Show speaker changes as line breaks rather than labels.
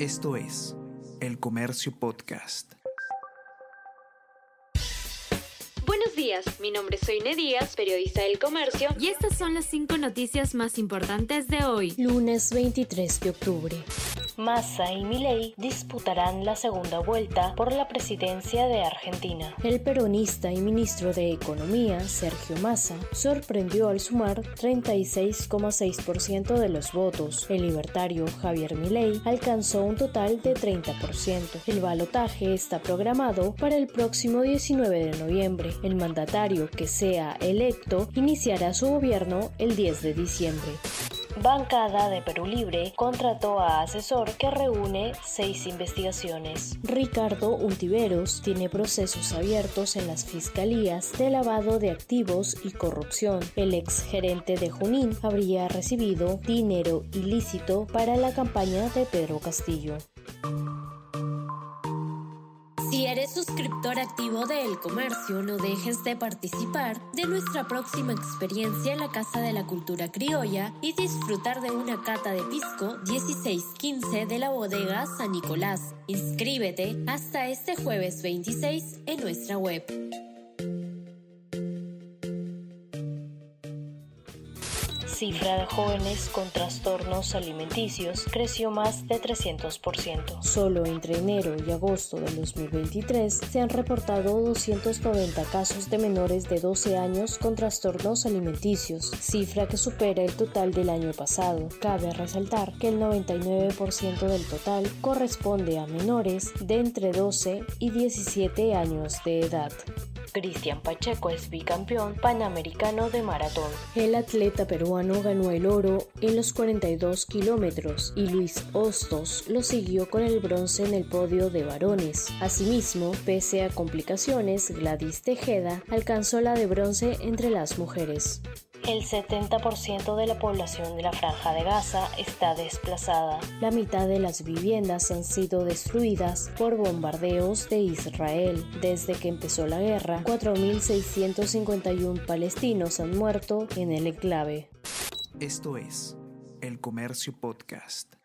Esto es El Comercio Podcast.
Buenos días, mi nombre es Soine Díaz, periodista del Comercio,
y estas son las cinco noticias más importantes de hoy,
lunes 23 de octubre.
Massa y Milei disputarán la segunda vuelta por la presidencia de Argentina.
El peronista y ministro de Economía, Sergio Massa, sorprendió al sumar 36,6% de los votos. El libertario Javier Milei alcanzó un total de 30%. El balotaje está programado para el próximo 19 de noviembre. El mandatario que sea electo iniciará su gobierno el 10 de diciembre.
Bancada de Perú Libre contrató a asesor que reúne seis investigaciones.
Ricardo Untiveros tiene procesos abiertos en las fiscalías de lavado de activos y corrupción. El ex gerente de Junín habría recibido dinero ilícito para la campaña de Pedro Castillo.
Si eres suscriptor activo de El Comercio, no dejes de participar de nuestra próxima experiencia en la Casa de la Cultura Criolla y disfrutar de una cata de pisco 1615 de la bodega San Nicolás. Inscríbete hasta este jueves 26 en nuestra web.
Cifra de jóvenes con trastornos alimenticios creció más de 300%.
Solo entre enero y agosto del 2023 se han reportado 290 casos de menores de 12 años con trastornos alimenticios, cifra que supera el total del año pasado. Cabe resaltar que el 99% del total corresponde a menores de entre 12 y 17 años de edad.
Cristian Pacheco es bicampeón panamericano de maratón.
El atleta peruano ganó el oro en los 42 kilómetros y Luis Hostos lo siguió con el bronce en el podio de varones. Asimismo, pese a complicaciones, Gladys Tejeda alcanzó la de bronce entre las mujeres.
El 70% de la población de la franja de Gaza está desplazada.
La mitad de las viviendas han sido destruidas por bombardeos de Israel. Desde que empezó la guerra, 4.651 palestinos han muerto en el enclave.
Esto es El Comercio Podcast.